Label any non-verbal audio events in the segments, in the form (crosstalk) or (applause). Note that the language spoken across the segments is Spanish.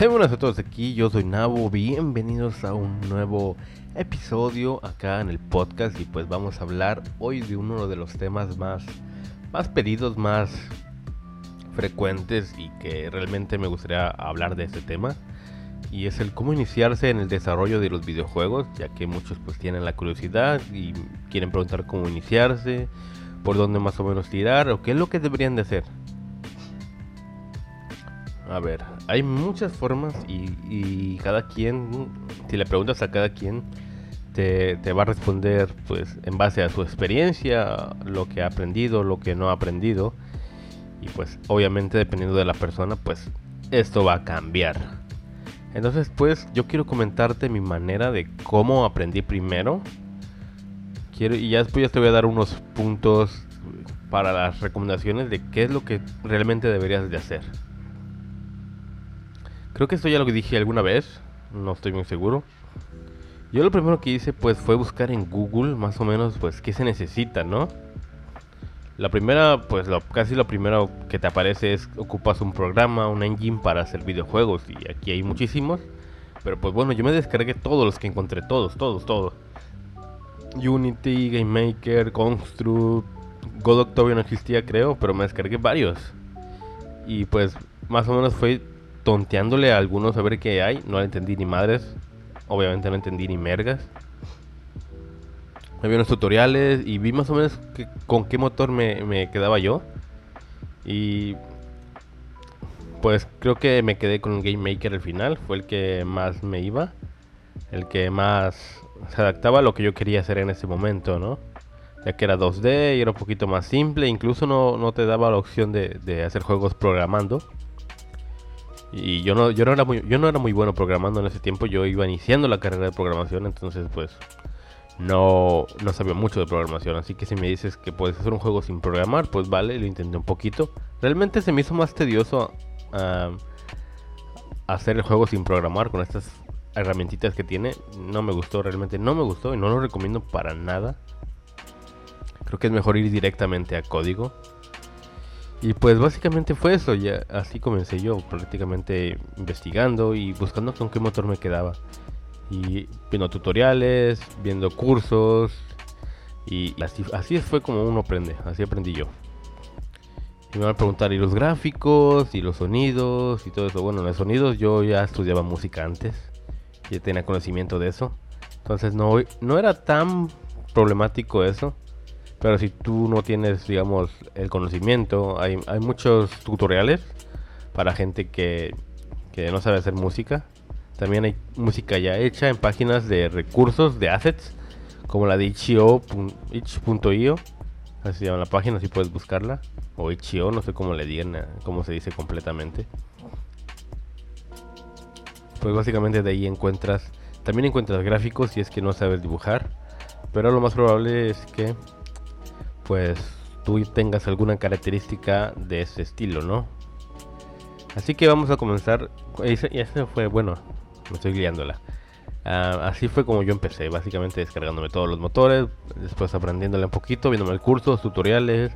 Hey, a todos aquí, yo soy Nabo, bienvenidos a un nuevo episodio acá en el podcast y pues vamos a hablar hoy de uno de los temas más, más pedidos, más frecuentes y que realmente me gustaría hablar de este tema y es el cómo iniciarse en el desarrollo de los videojuegos ya que muchos pues tienen la curiosidad y quieren preguntar cómo iniciarse, por dónde más o menos tirar o qué es lo que deberían de hacer. A ver, hay muchas formas y, cada quien, si le preguntas a cada quien, te, va a responder pues en base a su experiencia, lo que ha aprendido, lo que no ha aprendido. Y pues obviamente dependiendo de la persona, pues esto va a cambiar. Entonces pues yo quiero comentarte mi manera de cómo aprendí primero. Quiero, y ya después ya te voy a dar unos puntos para las recomendaciones de qué es lo que realmente deberías de hacer. Creo que esto ya lo dije alguna vez, no estoy muy seguro. Yo lo primero que hice pues fue buscar en Google más o menos pues qué se necesita, ¿no? La primera, pues lo, casi lo primero que te aparece es ocupas un programa, un engine para hacer videojuegos y aquí hay muchísimos. Pero pues bueno, yo me descargué todos los que encontré, todos, todos, todos. Unity, Game Maker, Construct, Godot todavía no existía creo, pero me descargué varios. Y pues más o menos fue tonteándole a algunos a ver qué hay. No le entendí ni madres. Obviamente no entendí ni mergas. Había unos tutoriales y vi más o menos con qué motor me, quedaba yo. Y pues creo que me quedé con Game Maker al final. Fue el que más me iba. El que más se adaptaba a lo que yo quería hacer en ese momento, ¿no? Ya que era 2D y era un poquito más simple. Incluso no, te daba la opción de, de hacer juegos programando. Y yo no, yo no era muy, yo no era muy bueno programando en ese tiempo, yo iba iniciando la carrera de programación, entonces pues no, no sabía mucho de programación. Así que si me dices que puedes hacer un juego sin programar, pues vale, lo intenté un poquito. Realmente se me hizo más tedioso hacer el juego sin programar con estas herramientitas que tiene. No me gustó, realmente no me gustó y no lo recomiendo para nada. Creo que es mejor ir directamente a código. Y pues básicamente fue eso, ya así comencé yo, prácticamente investigando y buscando con qué motor me quedaba. Y viendo tutoriales, viendo cursos, y así, así fue como uno aprende, así aprendí yo. Y me van a preguntar, ¿y los gráficos? ¿Y los sonidos? Y todo eso. Bueno, los sonidos yo ya estudiaba música antes, ya tenía conocimiento de eso. Entonces no, no era tan problemático eso. Pero si tú no tienes, digamos, el conocimiento, hay, muchos tutoriales para gente que, no sabe hacer música. También hay música ya hecha en páginas de recursos, de assets, como la de itch.io. Así se llama la página, si puedes buscarla. O itch.io, no sé cómo le digan, eh, cómo se dice completamente. Pues básicamente de ahí encuentras, también encuentras gráficos si es que no sabes dibujar. Pero lo más probable es que pues tú tengas alguna característica de ese estilo, ¿no? Así que vamos a comenzar. Y ese fue, bueno, me estoy guiándola. Ah, así fue como yo empecé, básicamente descargándome todos los motores, después aprendiéndole un poquito, viéndome el curso, tutoriales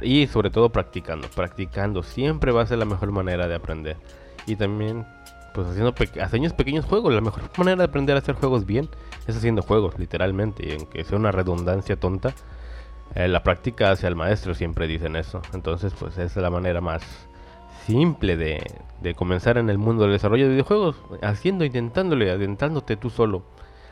y sobre todo practicando. Practicando siempre va a ser la mejor manera de aprender. Y también, pues haciendo, haciendo pequeños juegos. La mejor manera de aprender a hacer juegos bien es haciendo juegos, literalmente. Y aunque sea una redundancia tonta, eh, la práctica hacia el maestro, siempre dicen eso. Entonces, pues es la manera más simple de, de comenzar en el mundo del desarrollo de videojuegos. Haciendo, intentándole, adentrándote tú solo.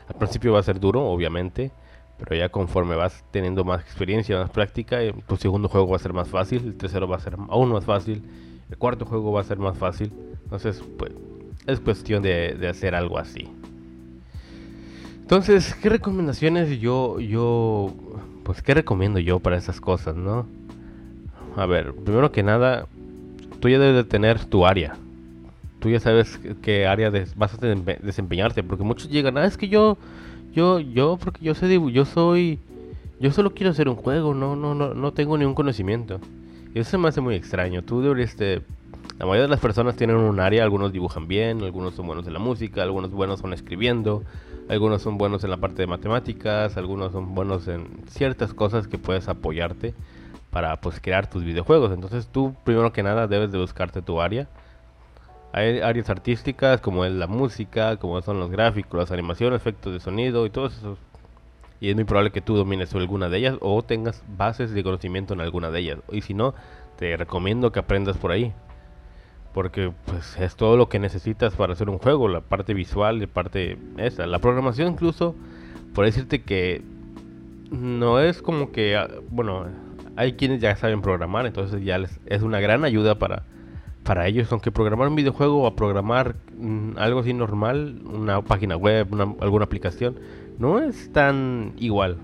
Al principio va a ser duro, obviamente. Pero ya conforme vas teniendo más experiencia, más práctica, eh, tu segundo juego va a ser más fácil, el tercero va a ser aún más fácil, el cuarto juego va a ser más fácil. Entonces, pues, es cuestión de, de hacer algo así. Entonces, ¿qué recomendaciones yo, yo pues ¿qué recomiendo yo para esas cosas, no? A ver, primero que nada, tú ya debes de tener tu área. Tú ya sabes qué área vas a desempeñarte, porque muchos llegan, ah, es que yo, yo, yo, porque yo sé, yo soy, yo solo quiero hacer un juego, no, no, no, no tengo ningún conocimiento. Y eso se me hace muy extraño. Tú deberías, este, la mayoría de las personas tienen un área, algunos dibujan bien, algunos son buenos en la música, algunos buenos son escribiendo, algunos son buenos en la parte de matemáticas, algunos son buenos en ciertas cosas que puedes apoyarte para pues crear tus videojuegos. Entonces tú primero que nada debes de buscarte tu área. Hay áreas artísticas como es la música, como son los gráficos, las animaciones, efectos de sonido y todo eso. Y es muy probable que tú domines alguna de ellas o tengas bases de conocimiento en alguna de ellas. Y si no, te recomiendo que aprendas por ahí. Porque pues es todo lo que necesitas para hacer un juego, la parte visual, la parte esa. La programación incluso, por decirte que no es como que, ah, bueno, hay quienes ya saben programar, entonces ya les, es una gran ayuda para, para ellos, aunque programar un videojuego o programar mm, algo así normal, una página web, alguna aplicación, no es tan igual.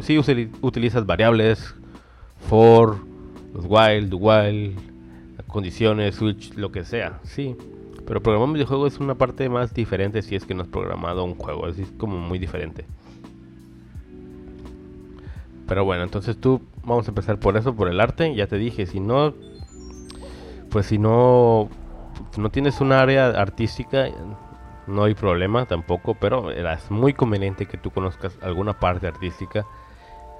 Si utilizas variables, for, los while, do while, condiciones, switch, lo que sea, sí. Pero programar un videojuego es una parte más diferente si es que no has programado un juego, es como muy diferente. Pero bueno, entonces tú vamos a empezar por eso, por el arte. Ya te dije, si no, pues si no, no tienes un área artística, no hay problema tampoco. Pero es muy conveniente que tú conozcas alguna parte artística,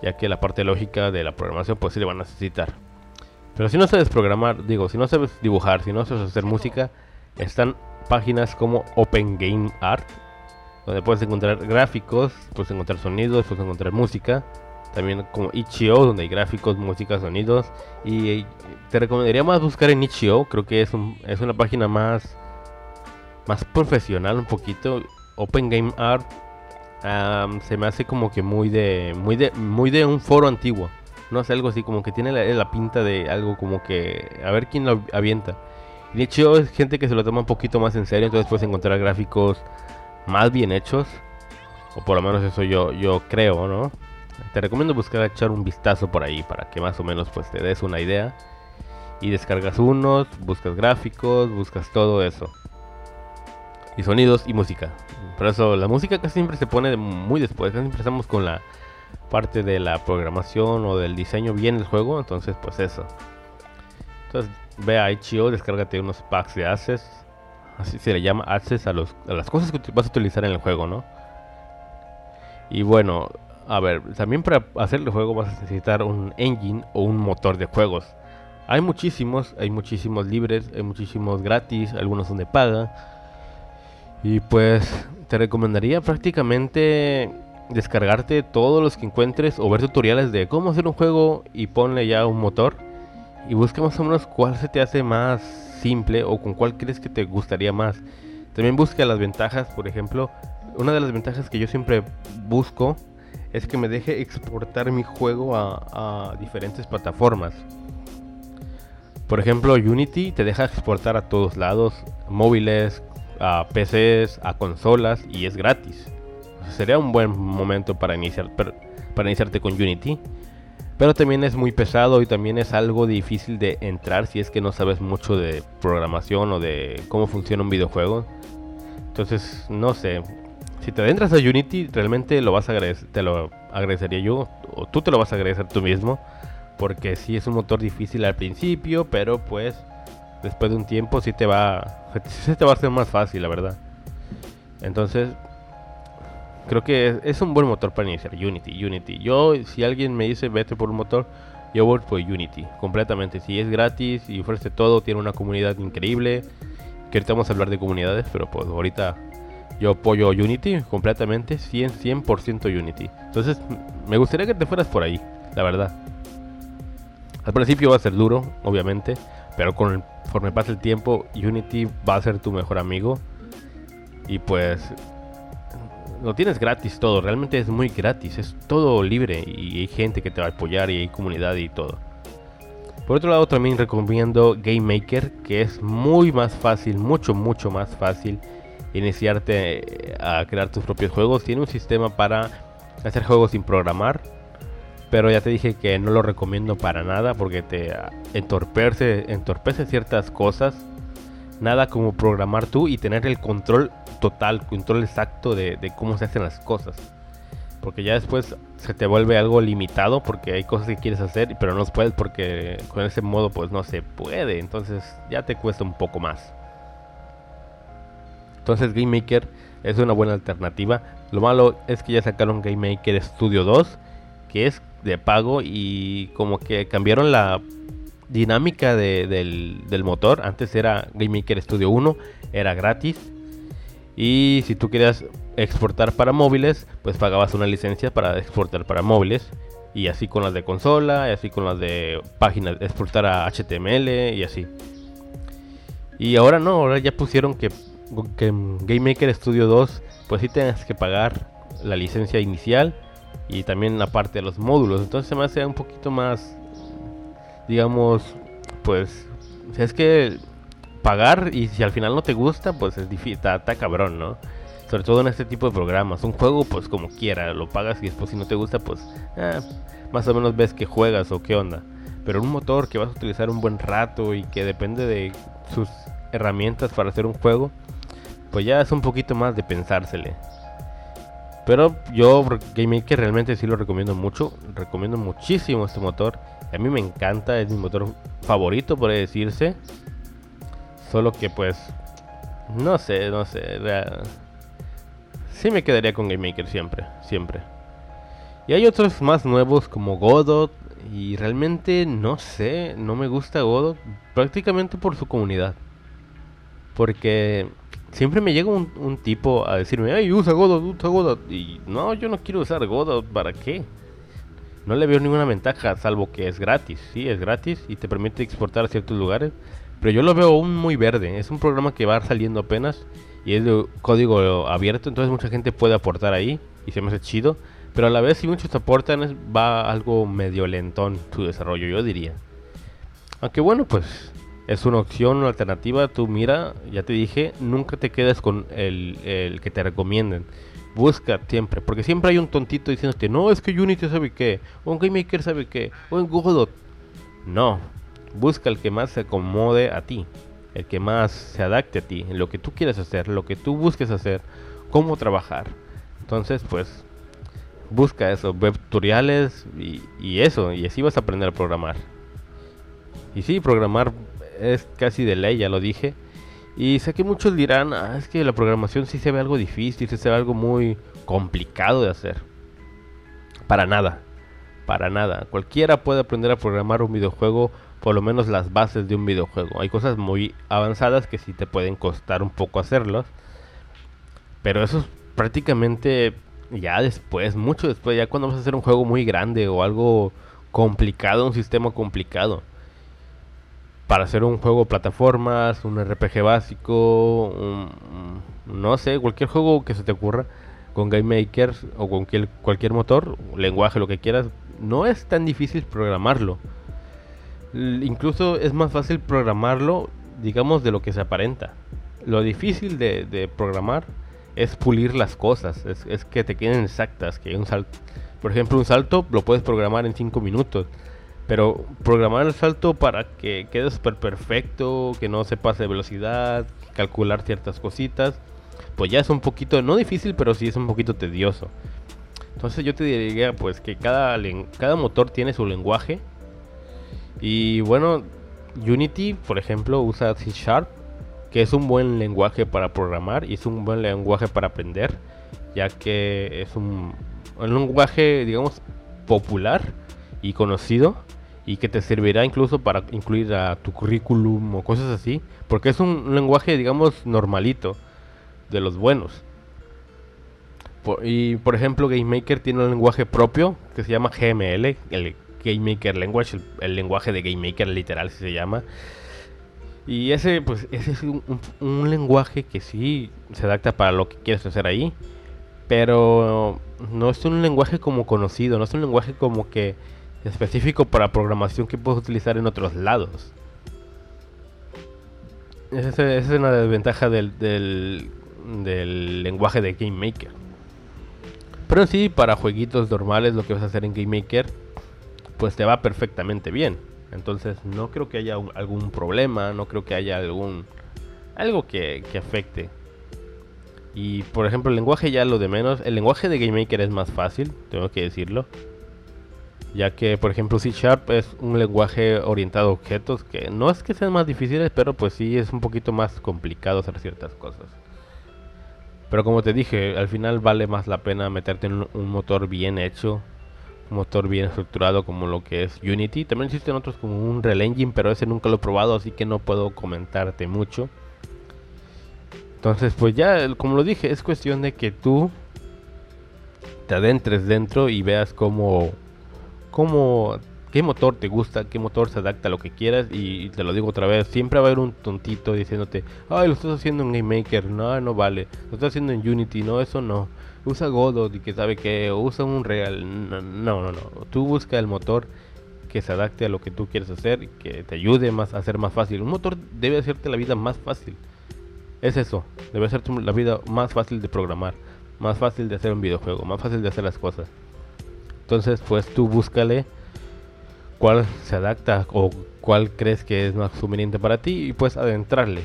ya que la parte lógica de la programación, pues sí le van a necesitar. Pero si no sabes programar, digo, si no sabes dibujar, si no sabes hacer música, están páginas como Open Game Art, donde puedes encontrar gráficos, puedes encontrar sonidos, puedes encontrar música también como Itch.io, donde hay gráficos, música, sonidos. Y te recomendaría más buscar en Itch.io, creo que es, un, es una página más, más profesional un poquito. Open Game Art se me hace como que muy de, muy de, muy de un foro antiguo. No sé, algo así, como que tiene la, pinta de algo como que a ver quién lo avienta. Y Itch.io es gente que se lo toma un poquito más en serio, entonces puedes encontrar gráficos más bien hechos. O por lo menos eso yo, yo creo, ¿no? Te recomiendo buscar echar un vistazo por ahí para que más o menos pues te des una idea. Y descargas unos, buscas gráficos, buscas todo eso. Y sonidos y música. Por eso la música casi siempre se pone muy después. Casi empezamos con la parte de la programación o del diseño bien del juego. Entonces pues eso. Entonces ve a Itch.io, descárgate unos packs de access. Así se le llama access a, los, a las cosas que vas a utilizar en el juego, ¿no? Y bueno, a ver, también para hacer el juego vas a necesitar un engine o un motor de juegos. Hay muchísimos, hay muchísimos libres, hay muchísimos gratis, algunos son de paga. Y pues te recomendaría prácticamente descargarte todos los que encuentres o ver tutoriales de cómo hacer un juego y ponle ya un motor. Y busca más o menos cuál se te hace más simple o con cuál crees que te gustaría más. También busca las ventajas, por ejemplo, una de las ventajas que yo siempre busco es que me deje exportar mi juego a, diferentes plataformas. Por ejemplo, Unity te deja exportar a todos lados, móviles, a PCs, a consolas y es gratis. Sería un buen momento para iniciar para iniciarte con Unity. Pero también es muy pesado y también es algo difícil de entrar si es que no sabes mucho de programación o de cómo funciona un videojuego. Entonces, no sé, si te adentras a Unity, realmente lo vas a te lo agradecería yo, o tú te lo vas a agradecer tú mismo, porque sí es un motor difícil al principio, pero pues después de un tiempo sí te va, (laughs) sí te va a hacer más fácil, la verdad. Entonces, creo que es, un buen motor para iniciar, Unity, Unity. Yo, si alguien me dice vete por un motor, yo voy por Unity, completamente. Si es gratis y ofrece todo, tiene una comunidad increíble. Que ahorita vamos a hablar de comunidades, pero pues ahorita yo apoyo Unity completamente, 100%, 100% Unity. Entonces, me gustaría que te fueras por ahí, la verdad. Al principio va a ser duro, obviamente, pero conforme pasa el tiempo, Unity va a ser tu mejor amigo. Y pues, lo tienes gratis todo, realmente es muy gratis, es todo libre y hay gente que te va a apoyar y hay comunidad y todo. Por otro lado, también recomiendo Game Maker, que es muy más fácil, mucho, mucho más fácil iniciarte eh, a crear tus propios juegos. Tiene un sistema para hacer juegos sin programar. Pero ya te dije que no lo recomiendo para nada porque te entorpece, entorpece ciertas cosas. Nada como programar tú y tener el control total, control exacto de, cómo se hacen las cosas. Porque ya después se te vuelve algo limitado porque hay cosas que quieres hacer, pero no puedes porque con ese modo pues no se puede. Entonces ya te cuesta un poco más. Entonces Game Maker es una buena alternativa. Lo malo es que ya sacaron Game Maker Studio 2, que es de pago y como que cambiaron la dinámica del, motor. Antes era Game Maker Studio 1, era gratis. Y si tú querías exportar para móviles, pues pagabas una licencia para exportar para móviles. Y así con las de consola, y así con las de páginas, exportar a HTML y así. Y ahora no, ahora ya pusieron que, que Game Maker Studio 2, pues sí tienes que pagar la licencia inicial y también aparte de los módulos. Entonces se me hace un poquito más, digamos, pues, es que pagar y si al final no te gusta, pues es difícil, está, cabrón, ¿no? Sobre todo en este tipo de programas. Un juego, pues como quiera, lo pagas y después si no te gusta, pues eh, más o menos ves que juegas o qué onda. Pero un motor que vas a utilizar un buen rato y que depende de sus herramientas para hacer un juego, pues ya es un poquito más de pensársele. Pero yo GameMaker realmente sí lo recomiendo mucho, recomiendo muchísimo este motor. A mí me encanta, es mi motor favorito por decirse. Solo que pues no sé, no sé, sí me quedaría con GameMaker siempre, siempre. Y hay otros más nuevos como Godot y realmente no sé, no me gusta Godot prácticamente por su comunidad. Porque siempre me llega un, tipo a decirme, ay, usa Godot, usa Godot. Y no, yo no quiero usar Godot, ¿para qué? No le veo ninguna ventaja, salvo que es gratis. Sí, es gratis y te permite exportar a ciertos lugares. Pero yo lo veo aún muy verde. Es un programa que va saliendo apenas y es de código abierto, entonces mucha gente puede aportar ahí y se me hace chido. Pero a la vez, si muchos aportan, va algo medio lentón su desarrollo, yo diría. Aunque bueno, pues es una opción, una alternativa. Tú mira, ya te dije, nunca te quedes con el, que te recomienden. Busca siempre, porque siempre hay un tontito diciéndote, no, es que Unity sabe qué, o en GameMaker sabe qué, o en Godot. No, busca el que más se acomode a ti, el que más se adapte a ti, lo que tú quieres hacer, lo que tú busques hacer, cómo trabajar. Entonces, pues, busca eso, web tutoriales y, y eso, y así vas a aprender a programar. Y sí, programar es casi de ley, ya lo dije. Y sé que muchos dirán, ah, es que la programación sí se ve algo difícil, se ve algo muy complicado de hacer. Para nada, para nada. Cualquiera puede aprender a programar un videojuego, por lo menos las bases de un videojuego. Hay cosas muy avanzadas que sí te pueden costar un poco hacerlos. Pero eso es prácticamente ya después, mucho después, ya cuando vas a hacer un juego muy grande o algo complicado, un sistema complicado para hacer un juego plataformas, un RPG básico, no sé, cualquier juego que se te ocurra con Game Maker o con cualquier, motor, lenguaje, lo que quieras, no es tan difícil programarlo. incluso es más fácil programarlo, digamos, de lo que se aparenta. Lo difícil de, programar es pulir las cosas, es, es, que te queden exactas, que un salto, por ejemplo, un salto lo puedes programar en 5 minutos pero programar el salto para que quede súper perfecto, que no se pase de velocidad, calcular ciertas cositas, pues ya es un poquito, no difícil, pero sí es un poquito tedioso. Entonces yo te diría pues que cada, cada motor tiene su lenguaje. Y bueno, Unity, por ejemplo, usa C Sharp, que es un buen lenguaje para programar y es un buen lenguaje para aprender, ya que es un, un lenguaje, digamos, popular y conocido y que te servirá incluso para incluir a tu currículum o cosas así, porque es un lenguaje, digamos, normalito, de los buenos. y por ejemplo, GameMaker tiene un lenguaje propio que se llama GML, el GameMaker Language, el, lenguaje de GameMaker literal se llama. Y ese, pues, ese es un, un lenguaje que sí se adapta para lo que quieres hacer ahí, pero no es un lenguaje como conocido, no es un lenguaje como que específico para programación que puedes utilizar en otros lados. Esa es, una desventaja del, del, lenguaje de Game Maker. Pero sí, para jueguitos normales, lo que vas a hacer en Game Maker, pues te va perfectamente bien. Entonces no creo que haya algún problema, no creo que haya algún algo que, que afecte. Y por ejemplo, el lenguaje ya lo de menos. El lenguaje de Game Maker es más fácil, tengo que decirlo ya que por ejemplo C Sharp es un lenguaje orientado a objetos que no es que sean más difíciles, pero pues sí es un poquito más complicado hacer ciertas cosas. Pero como te dije, al final vale más la pena meterte en un, motor bien hecho, un motor bien estructurado como lo que es Unity. También existen otros como un Real Engine, pero ese nunca lo he probado, así que no puedo comentarte mucho. Entonces, pues ya, como lo dije, es cuestión de que tú te adentres dentro y veas cómo, cómo, qué motor te gusta, qué motor se adapta a lo que quieras. Y, te lo digo otra vez, siempre va a haber un tontito diciéndote, ay, lo estás haciendo en Game Maker, no, no vale. Lo estás haciendo en Unity, no, eso no. Usa Godot y que sabe que usa un Real. No, no, no, Tú busca el motor que se adapte a lo que tú quieres hacer y que te ayude más a hacer más fácil. Un motor debe hacerte la vida más fácil. Es eso, debe hacerte la vida más fácil de programar más fácil de hacer un videojuego, más fácil de hacer las cosas. Entonces, pues tú búscale cuál se adapta o cuál crees que es más conveniente para ti y pues adentrarle.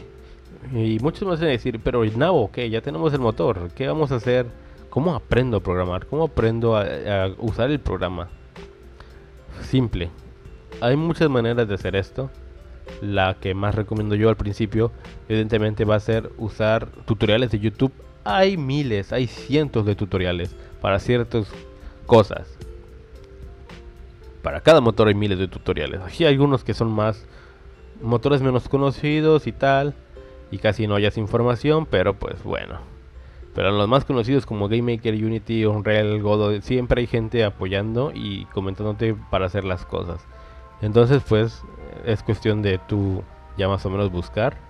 Y muchos me hacen decir, pero no, ok, ya tenemos el motor, ¿qué vamos a hacer? ¿Cómo aprendo a programar? ¿Cómo aprendo a usar el programa? Simple. Hay muchas maneras de hacer esto. La que más recomiendo yo al principio, evidentemente, va a ser usar tutoriales de YouTube hay miles, hay cientos de tutoriales para ciertas cosas. Para cada motor hay miles de tutoriales. Aquí hay algunos que son más motores menos conocidos y tal. Y casi no hayas información, pero pues bueno. Pero los más conocidos como GameMaker, Unity, Unreal, Godot, siempre hay gente apoyando y comentándote para hacer las cosas. Entonces pues es cuestión de tú ya más o menos buscar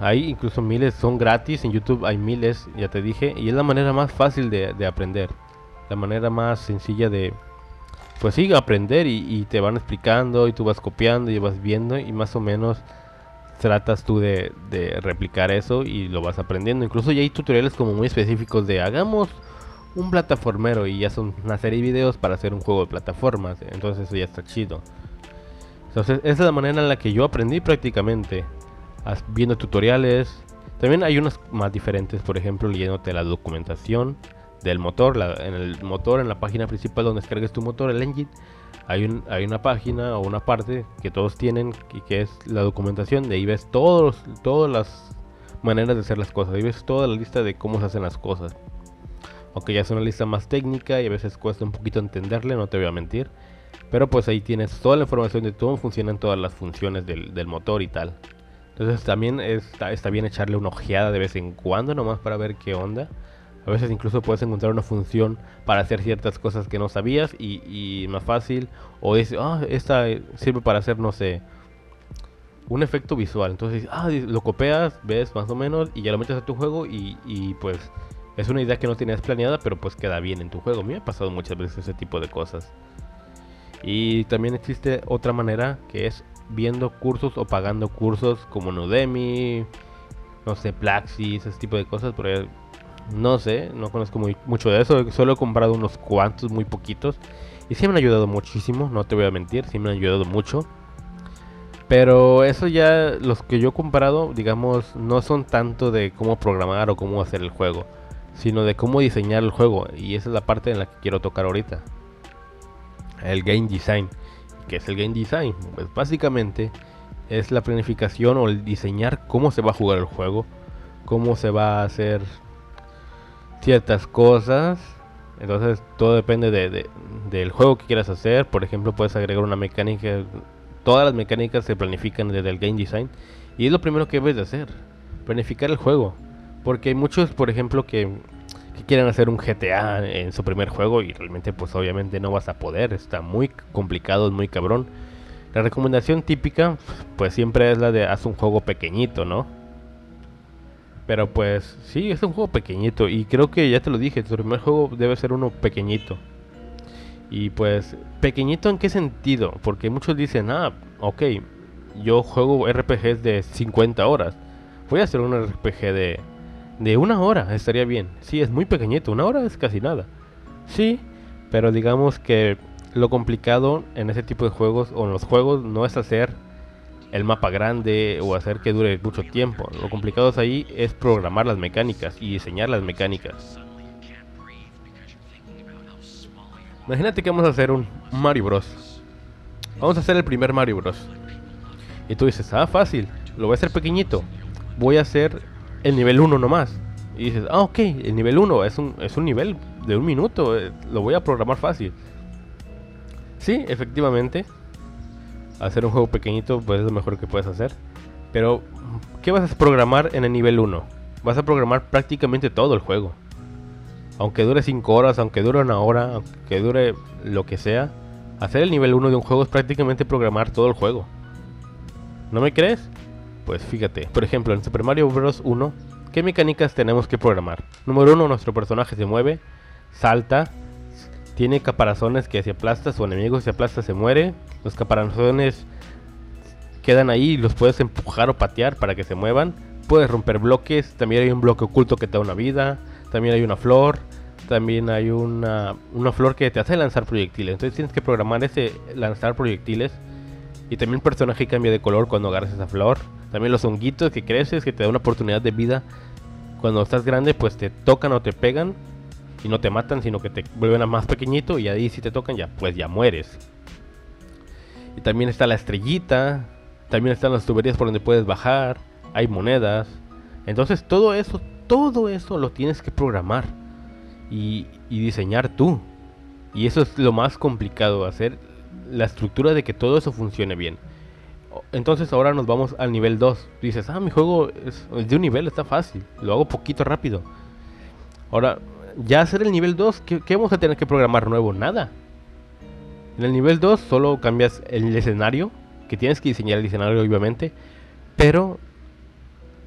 hay incluso miles, son gratis, en YouTube hay miles, ya te dije, y es la manera más fácil de, aprender, la manera más sencilla de, pues sí, aprender y, te van explicando y tú vas copiando y vas viendo y más o menos tratas tú de, replicar eso y lo vas aprendiendo. Incluso ya hay tutoriales como muy específicos de hagamos un plataformero y ya son una serie de videos para hacer un juego de plataformas, entonces eso ya está chido. Entonces esa es la manera en la que yo aprendí prácticamente viendo tutoriales. También hay unas más diferentes, por ejemplo, leyéndote la documentación del motor. en el motor, en la página principal donde descargues tu motor, el engine, hay, hay una página o una parte que todos tienen y que es la documentación. De ahí ves todos, todas las maneras de hacer las cosas. Ahí ves toda la lista de cómo se hacen las cosas. Aunque ya es una lista más técnica y a veces cuesta un poquito entenderle, no te voy a mentir. Pero pues ahí tienes toda la información de cómo funcionan todas las funciones del, del motor y tal. Entonces también está, está bien echarle una ojeada de vez en cuando nomás para ver qué onda. A veces incluso puedes encontrar una función para hacer ciertas cosas que no sabías y, más fácil. O dices, ah, esta sirve para hacer, no sé, un efecto visual. Entonces, ah, lo copias, ves más o menos y ya lo metes a tu juego y, y, pues es una idea que no tenías planeada, pero pues queda bien en tu juego. A mí me ha pasado muchas veces ese tipo de cosas. Y también existe otra manera que es viendo cursos o pagando cursos como Udemy, no sé, Plaxis, ese tipo de cosas, pero no sé, no conozco mucho de eso, solo he comprado unos cuantos, muy poquitos, y sí me han ayudado muchísimo, no te voy a mentir, sí me han ayudado mucho. Pero eso ya, los que yo he comprado, digamos, no son tanto de cómo programar o cómo hacer el juego, sino de cómo diseñar el juego, y esa es la parte en la que quiero tocar ahorita. El game design. ¿Qué es el game design? Pues básicamente es la planificación o el diseñar cómo se va a jugar el juego, cómo se va a hacer ciertas cosas. Entonces todo depende de, del juego que quieras hacer. Por ejemplo, puedes agregar una mecánica. Todas las mecánicas se planifican desde el game design. Y es lo primero que debes de hacer. Planificar el juego. Porque hay muchos, por ejemplo, que que quieren hacer un GTA en su primer juego y realmente pues obviamente no vas a poder, está muy complicado, es muy cabrón. La recomendación típica pues siempre es la de haz un juego pequeñito, ¿no? Pero pues sí, es un juego pequeñito y creo que ya te lo dije, tu primer juego debe ser uno pequeñito. Y pues, pequeñito en qué sentido? Porque muchos dicen, ah, ok, yo juego RPGs de 50 horas. Voy a hacer un RPG de de una hora estaría bien. Sí, es muy pequeñito, una hora es casi nada. Sí, pero digamos que lo complicado en ese tipo de juegos o en los juegos no es hacer el mapa grande o hacer que dure mucho tiempo. Lo complicado es ahí es programar las mecánicas y diseñar las mecánicas. Imagínate que vamos a hacer un Mario Bros. Vamos a hacer el primer Mario Bros. Y tú dices, ah, fácil, lo voy a hacer pequeñito. Voy a hacer el nivel 1 nomás. Y dices, ah, ok, el nivel 1 es un, es un nivel de un minuto, eh, lo voy a programar fácil. Sí, efectivamente. Hacer un juego pequeñito pues es lo mejor que puedes hacer. Pero, ¿qué vas a programar en el nivel 1? Vas a programar prácticamente todo el juego. Aunque dure 5 horas, aunque dure una hora, aunque dure lo que sea. Hacer el nivel 1 de un juego es prácticamente programar todo el juego. ¿No me crees? Pues fíjate, por ejemplo, en Super Mario Bros. 1, ¿qué mecánicas tenemos que programar? Número 1, nuestro personaje se mueve, salta, tiene caparazones que si aplasta su enemigo, si aplasta se muere. Los caparazones quedan ahí y los puedes empujar o patear para que se muevan. Puedes romper bloques, también hay un bloque oculto que te da una vida, también hay una flor, también hay una, una flor que te hace lanzar proyectiles. Entonces tienes que programar ese lanzar proyectiles. Y también el personaje cambia de color cuando agarras esa flor. También los honguitos que creces, que te da una oportunidad de vida. Cuando estás grande, pues te tocan o te pegan. Y no te matan, sino que te vuelven a más pequeñito. Y ahí si te tocan, ya pues ya mueres. Y también está la estrellita. También están las tuberías por donde puedes bajar. Hay monedas. Entonces todo eso, todo eso lo tienes que programar. Y, y diseñar tú. Y eso es lo más complicado, hacer la estructura de que todo eso funcione bien. Entonces ahora nos vamos al nivel 2. Dices, ah, mi juego es de un nivel, está fácil. Lo hago poquito rápido. Ahora, ya hacer el nivel 2, ¿qué, vamos a tener que programar nuevo? Nada. En el nivel 2 solo cambias el escenario, que tienes que diseñar el escenario obviamente, pero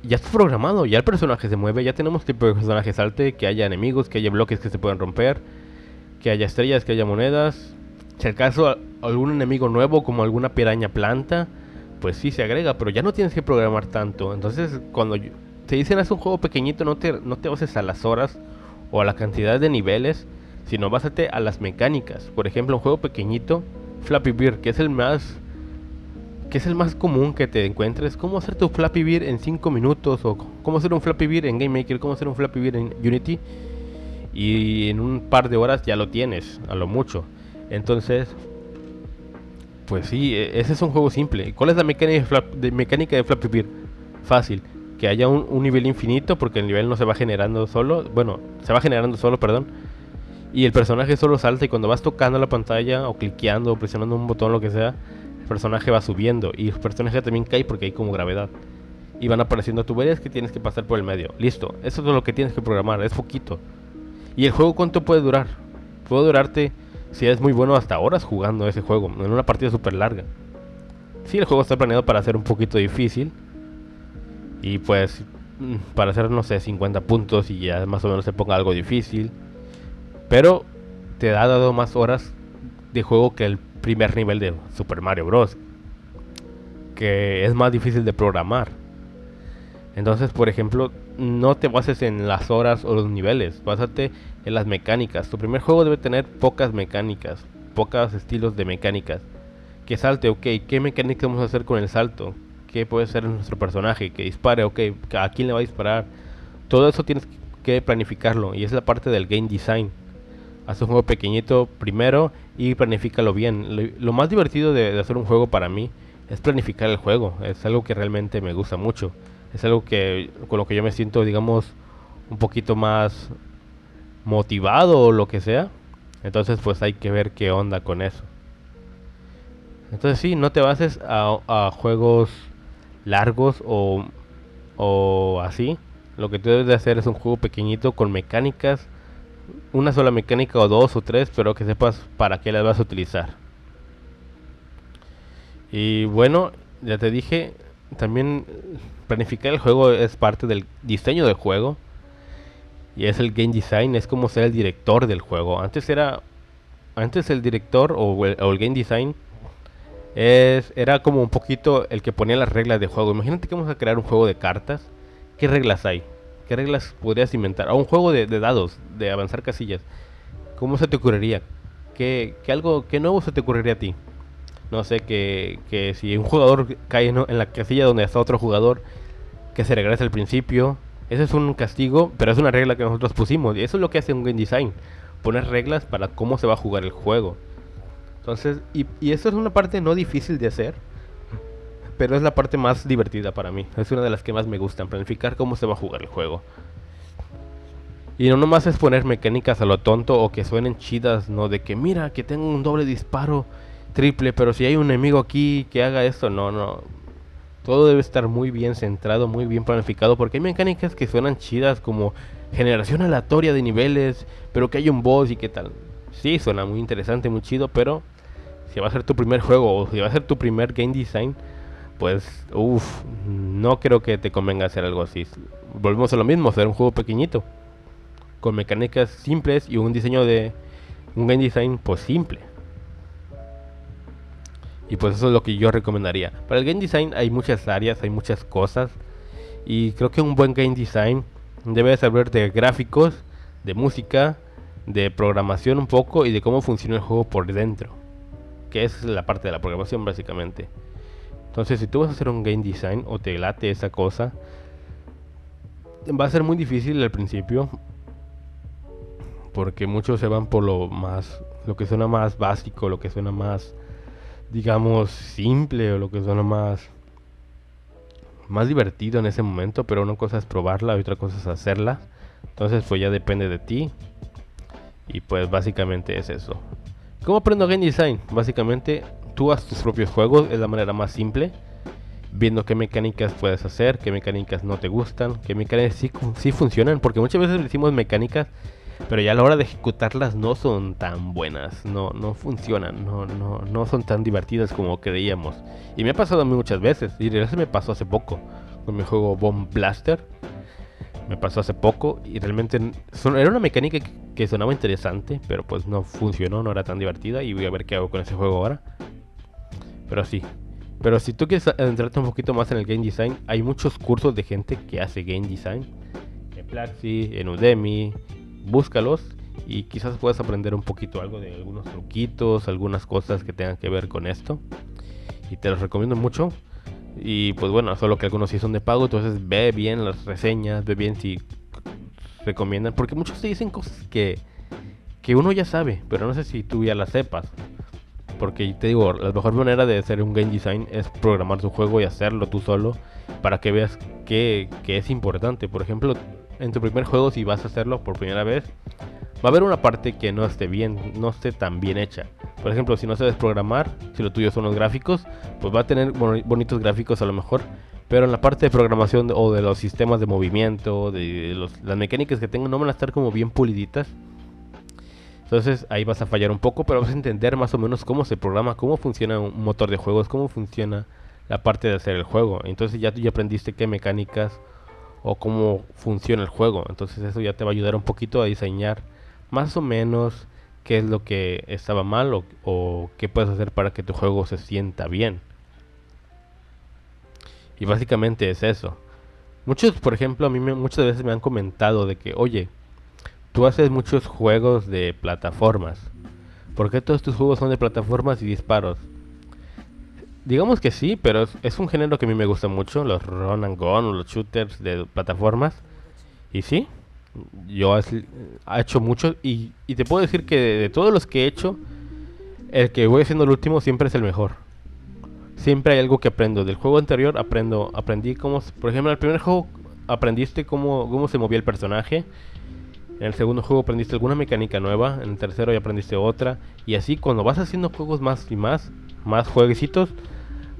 ya está programado, ya el personaje se mueve, ya tenemos tipo de personaje salte, que haya enemigos, que haya bloques que se puedan romper, que haya estrellas, que haya monedas. Si acaso algún enemigo nuevo como alguna piraña planta, pues sí se agrega, pero ya no tienes que programar tanto. Entonces, cuando te dicen haz un juego pequeñito, no te, no te bases a las horas o a la cantidad de niveles, sino básate a las mecánicas. Por ejemplo, un juego pequeñito, Flappy Bird, que es el más que es el más común que te encuentres, cómo hacer tu Flappy Bird en 5 minutos o cómo hacer un Flappy Bird en Game Maker, cómo hacer un Flappy Bird en Unity y en un par de horas ya lo tienes, a lo mucho. Entonces, pues sí, e, ese es un juego simple. ¿Cuál es la mecánica de, mecánica de Flappy Bird? Fácil. Que haya un, nivel infinito porque el nivel no se va generando solo. Bueno, se va generando solo, perdón. Y el personaje solo salta y cuando vas tocando la pantalla o cliqueando o presionando un botón, lo que sea, el personaje va subiendo. Y el personaje también cae porque hay como gravedad. Y van apareciendo tuberías que tienes que pasar por el medio. Listo. Eso es lo que tienes que programar. Es poquito. ¿Y el juego cuánto puede durar? Puede durarte si es muy bueno hasta horas jugando ese juego, en una partida súper larga. Si el juego está planeado para ser un poquito difícil. Y pues para hacer, no sé, 50 puntos y ya más o menos se ponga algo difícil. Pero te ha dado más horas de juego que el primer nivel de Super Mario Bros. Que es más difícil de programar. Entonces, por ejemplo, no te bases en las horas o los niveles, básate en las mecánicas. Tu primer juego debe tener pocas mecánicas, pocos estilos de mecánicas. Que salte, ok, ¿qué mecánica vamos a hacer con el salto? ¿Qué puede ser nuestro personaje? Que dispare, ok, ¿a quién le va a disparar? Todo eso tienes que planificarlo y es la parte del game design. Haz un juego pequeñito primero y planifícalo bien. Lo, más divertido de hacer un juego para mí es planificar el juego. Es algo que realmente me gusta mucho es algo que con lo que yo me siento, digamos, un poquito más motivado o lo que sea. Entonces, pues hay que ver qué onda con eso. Entonces, sí, no te bases a, juegos largos o, o así. Lo que tú debes de hacer es un juego pequeñito con mecánicas, una sola mecánica o dos o tres, pero que sepas para qué las vas a utilizar. Y bueno, ya te dije, también planificar el juego es parte del diseño del juego. Y es el game design, es como ser el director del juego. Antes era. Antes el director o el, game design es, era como un poquito el que ponía las reglas de juego. Imagínate que vamos a crear un juego de cartas. ¿Qué reglas hay? ¿Qué reglas podrías inventar? O un juego de, dados, de avanzar casillas. ¿Cómo se te ocurriría? ¿Qué, qué algo, ¿Qué nuevo se te ocurriría a ti? no sé, que, que si un jugador cae en la casilla donde está otro jugador, que se regrese al principio. Ese es un castigo, pero es una regla que nosotros pusimos. Y eso es lo que hace un game design. Poner reglas para cómo se va a jugar el juego. Entonces, y, y eso es una parte no difícil de hacer. Pero es la parte más divertida para mí. Es una de las que más me gustan. Planificar cómo se va a jugar el juego. Y no nomás es poner mecánicas a lo tonto o que suenen chidas, no de que mira que tengo un doble disparo triple, pero si hay un enemigo aquí que haga esto, no, no. Todo debe estar muy bien centrado, muy bien planificado, porque hay mecánicas que suenan chidas como generación aleatoria de niveles, pero que hay un boss y qué tal. Sí, suena muy interesante, muy chido, pero si va a ser tu primer juego o si va a ser tu primer game design, pues, uff, no creo que te convenga hacer algo así. Volvemos a lo mismo, hacer un juego pequeñito, con mecánicas simples y un diseño de un game design pues simple. Y pues eso es lo que yo recomendaría. Para el game design hay muchas áreas, hay muchas cosas. Y creo que un buen game design debe saber de gráficos, de música, de programación un poco y de cómo funciona el juego por dentro. Que es la parte de la programación básicamente. Entonces si tú vas a hacer un game design o te late esa cosa, va a ser muy difícil al principio. Porque muchos se van por lo más, lo que suena más básico, lo que suena más digamos, simple o lo que suena más, más divertido en ese momento, pero una cosa es probarla y otra cosa es hacerla. Entonces, pues ya depende de ti. Y pues básicamente es eso. ¿Cómo aprendo game design? Básicamente, tú haces tus propios juegos, es la manera más simple. Viendo qué mecánicas puedes hacer, qué mecánicas no te gustan, qué mecánicas sí, funcionan. Porque muchas veces decimos mecánicas pero ya a la hora de ejecutarlas no son tan buenas, no, no funcionan, no, no, no son tan divertidas como creíamos. Y me ha pasado a mí muchas veces, y eso me pasó hace poco con mi juego Bomb Blaster. Me pasó hace poco y realmente era una mecánica que, sonaba interesante, pero pues no funcionó, no era tan divertida y voy a ver qué hago con ese juego ahora. Pero sí, pero si tú quieres adentrarte un poquito más en el game design, hay muchos cursos de gente que hace game design. En Platzi, en Udemy, búscalos y quizás puedas aprender un poquito algo de algunos truquitos, algunas cosas que tengan que ver con esto. Y te los recomiendo mucho. Y pues bueno, solo que algunos sí son de pago, entonces ve bien las reseñas, ve bien si recomiendan, porque muchos te dicen cosas que, que uno ya sabe, pero no sé si tú ya las sepas. Porque te digo, la mejor manera de hacer un game design es programar tu juego y hacerlo tú solo para que veas que, que es importante. Por ejemplo, en tu primer juego, si vas a hacerlo por primera vez, va a haber una parte que no esté bien, no esté tan bien hecha. Por ejemplo, si no sabes programar, si lo tuyo son los gráficos, pues va a tener bonitos gráficos a lo mejor, pero en la parte de programación o de los sistemas de movimiento, de las mecánicas que tengan, no van a estar como bien puliditas. Entonces ahí vas a fallar un poco, pero vas a entender más o menos cómo se programa, cómo funciona un motor de juegos, cómo funciona la parte de hacer el juego. Entonces ya tú ya aprendiste qué mecánicas o cómo funciona el juego. Entonces eso ya te va a ayudar un poquito a diseñar más o menos qué es lo que estaba mal o, qué puedes hacer para que tu juego se sienta bien. Y básicamente es eso. Muchos, por ejemplo, a mí muchas veces me han comentado de que, oye, tú haces muchos juegos de plataformas. ¿Por qué todos tus juegos son de plataformas y disparos? Digamos que sí, pero es, un género que a mí me gusta mucho, los run and gun, los shooters de plataformas. Y sí, yo he hecho mucho y, te puedo decir que de, todos los que he hecho, el que voy haciendo el último siempre es el mejor. Siempre hay algo que aprendo. Del juego anterior aprendo, aprendí cómo, por ejemplo, en el primer juego aprendiste cómo, cómo se movía el personaje. En el segundo juego aprendiste alguna mecánica nueva. En el tercero ya aprendiste otra. Y así cuando vas haciendo juegos más y más, más jueguecitos,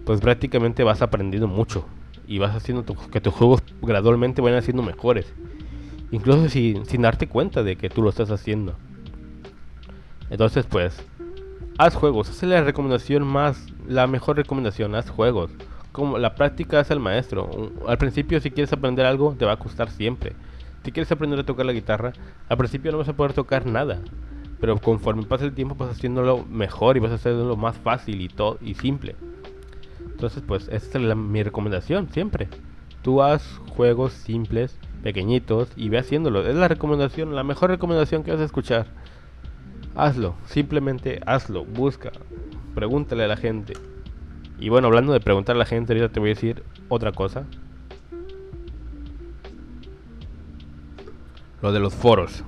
pues prácticamente vas aprendiendo mucho y vas haciendo que tus juegos gradualmente vayan siendo mejores. Incluso sin, sin darte cuenta de que tú lo estás haciendo. Entonces, pues, haz juegos. Esa es la recomendación más, la mejor recomendación. Haz juegos. Como la práctica es el maestro. Al principio, si quieres aprender algo, te va a costar siempre. Si quieres aprender a tocar la guitarra, al principio no vas a poder tocar nada. Pero conforme pasa el tiempo, vas haciéndolo mejor y vas a hacerlo más fácil y, todo y simple. Entonces, pues, esta es mi recomendación siempre. Tú haz juegos simples, pequeñitos y ve haciéndolo. Es la recomendación, la mejor recomendación que vas a escuchar. Hazlo, simplemente hazlo, busca, pregúntale a la gente. Y bueno, hablando de preguntar a la gente, ahorita te voy a decir otra cosa. Lo de los foros.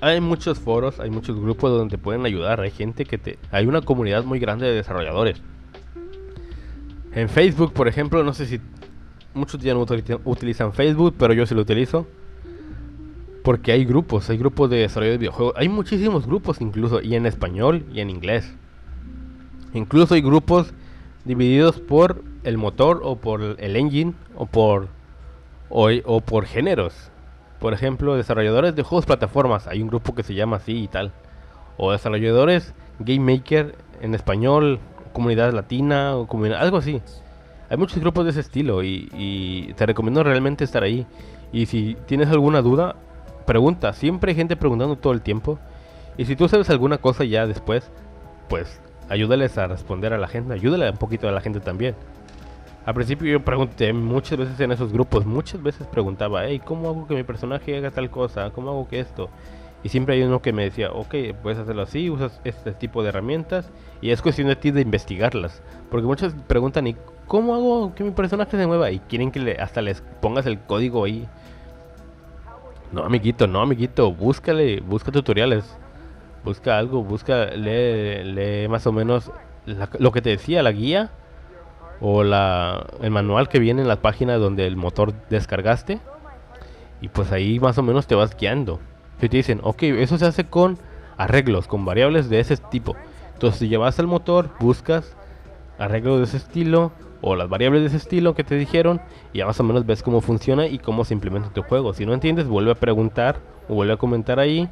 Hay muchos foros, hay muchos grupos donde te pueden ayudar. Hay gente que te. Hay una comunidad muy grande de desarrolladores. En Facebook, por ejemplo, no sé si muchos ya no utilizan Facebook, pero yo sí lo utilizo. Porque hay grupos, hay grupos de desarrollo de videojuegos. Hay muchísimos grupos incluso, y en español y en inglés. Incluso hay grupos divididos por el motor o por el engine o por, o, por géneros. Por ejemplo, desarrolladores de juegos plataformas. Hay un grupo que se llama así y tal. O desarrolladores Game Maker en español, comunidad latina o comunidad, algo así. Hay muchos grupos de ese estilo y, y te recomiendo realmente estar ahí. Y si tienes alguna duda, pregunta. Siempre hay gente preguntando todo el tiempo. Y si tú sabes alguna cosa ya después, pues ayúdales a responder a la gente. Ayúdale un poquito a la gente también. Al principio yo pregunté muchas veces en esos grupos, muchas veces preguntaba, hey, ¿cómo hago que mi personaje haga tal cosa? ¿Cómo hago que esto? Y siempre hay uno que me decía, ok, puedes hacerlo así, usas este tipo de herramientas y es cuestión de ti de investigarlas. Porque muchos preguntan, ¿y cómo hago que mi personaje se mueva? Y quieren que le, hasta les pongas el código ahí no, amiguito, no, amiguito, búscale, busca tutoriales. Busca algo, busca, lee, lee más o menos lo que te decía, la guía o la, el manual que viene en la página donde el motor descargaste. Y pues ahí más o menos te vas guiando. Si te dicen, ok, eso se hace con arreglos, con variables de ese tipo. Entonces si llevas al motor, buscas arreglos de ese estilo, o las variables de ese estilo que te dijeron y ya más o menos ves cómo funciona y cómo se implementa tu juego. Si no entiendes, vuelve a preguntar o vuelve a comentar ahí,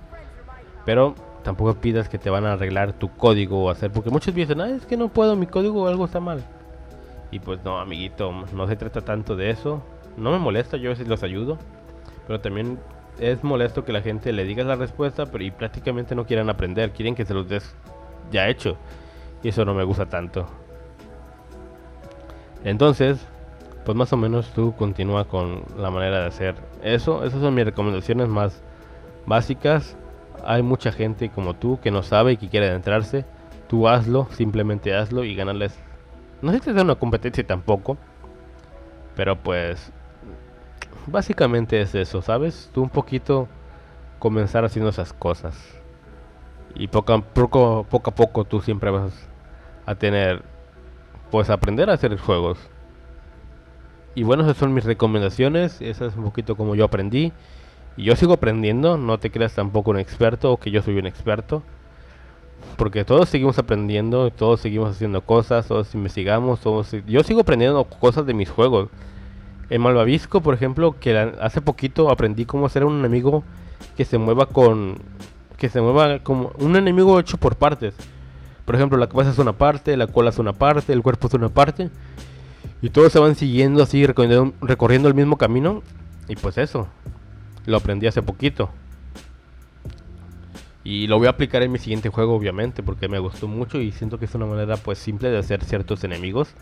pero tampoco pidas que te van a arreglar tu código o hacer, porque muchos dicen, ah, es que no puedo, mi código o algo está mal. Y pues no, amiguito, no se trata tanto de eso. No me molesta, yo a veces los ayudo, pero también es molesto que la gente le diga la respuesta, pero y prácticamente no quieran aprender, quieren que se los des ya hecho. Y eso no me gusta tanto. Entonces, pues más o menos tú continúa con la manera de hacer eso. Esas son mis recomendaciones más básicas. Hay mucha gente como tú que no sabe y que quiere adentrarse. Tú hazlo, simplemente hazlo y ganarles. No sé si es una competencia tampoco. Pero pues básicamente es eso, ¿sabes? Tú un poquito comenzar haciendo esas cosas. Y poco a poco, poco, a poco tú siempre vas a tener pues aprender a hacer juegos. Y bueno, esas son mis recomendaciones, esa es un poquito como yo aprendí. Y yo sigo aprendiendo, no te creas tampoco un experto o que yo soy un experto. Porque todos seguimos aprendiendo, todos seguimos haciendo cosas, todos investigamos, todos... Yo sigo aprendiendo cosas de mis juegos. En Malvavisco, por ejemplo, que hace poquito aprendí cómo hacer un enemigo que se mueva con... Que se mueva como un enemigo hecho por partes. Por ejemplo, la cabeza es una parte, la cola es una parte, el cuerpo es una parte. Y todos se van siguiendo así, recorriendo, el mismo camino. Y pues eso, lo aprendí hace poquito. Y lo voy a aplicar en mi siguiente juego, obviamente, porque me gustó mucho y siento que es una manera pues simple de hacer ciertos enemigos.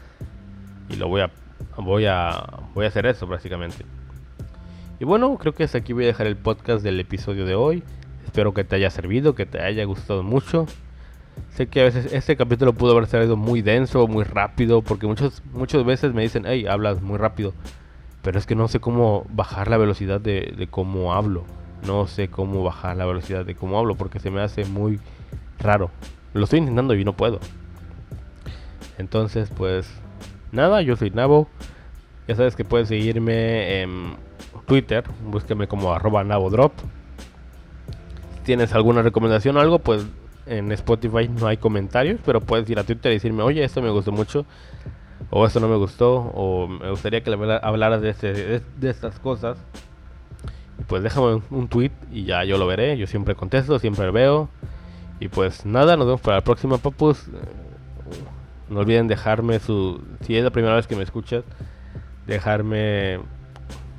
Y lo voy a voy a voy a hacer eso básicamente. Y bueno, creo que hasta aquí voy a dejar el podcast del episodio de hoy. Espero que te haya servido, que te haya gustado mucho. Sé que a veces este capítulo pudo haber salido muy denso, muy rápido, porque muchos, muchas veces me dicen, hey, hablas muy rápido. Pero es que no sé cómo bajar la velocidad de, cómo hablo. No sé cómo bajar la velocidad de cómo hablo, porque se me hace muy raro. Lo estoy intentando y no puedo. Entonces, pues, nada, yo soy Nabo. Ya sabes que puedes seguirme en Twitter, búsqueme como arroba NaboDrop. Si tienes alguna recomendación o algo, pues en Spotify no hay comentarios, pero puedes ir a Twitter y decirme, oye, esto me gustó mucho, o esto no me gustó, o me gustaría que hablaras de, este, de, estas cosas. Pues déjame un tweet y ya yo lo veré. Yo siempre contesto, siempre veo. Y pues nada, nos vemos para la próxima, papus. No olviden dejarme su. Si es la primera vez que me escuchas, dejarme.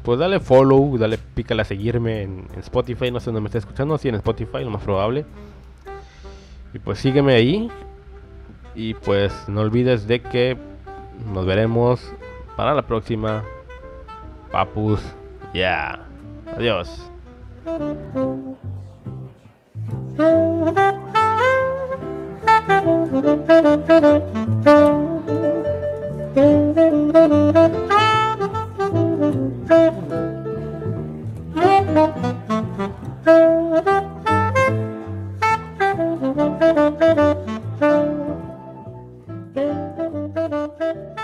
Pues dale follow, dale pícale a seguirme en, en Spotify. No sé dónde me está escuchando, si en Spotify, lo más probable. Y pues sígueme ahí. Y pues no olvides de que nos veremos para la próxima. Papus, ya. Yeah. Adiós. (laughs) Thank you.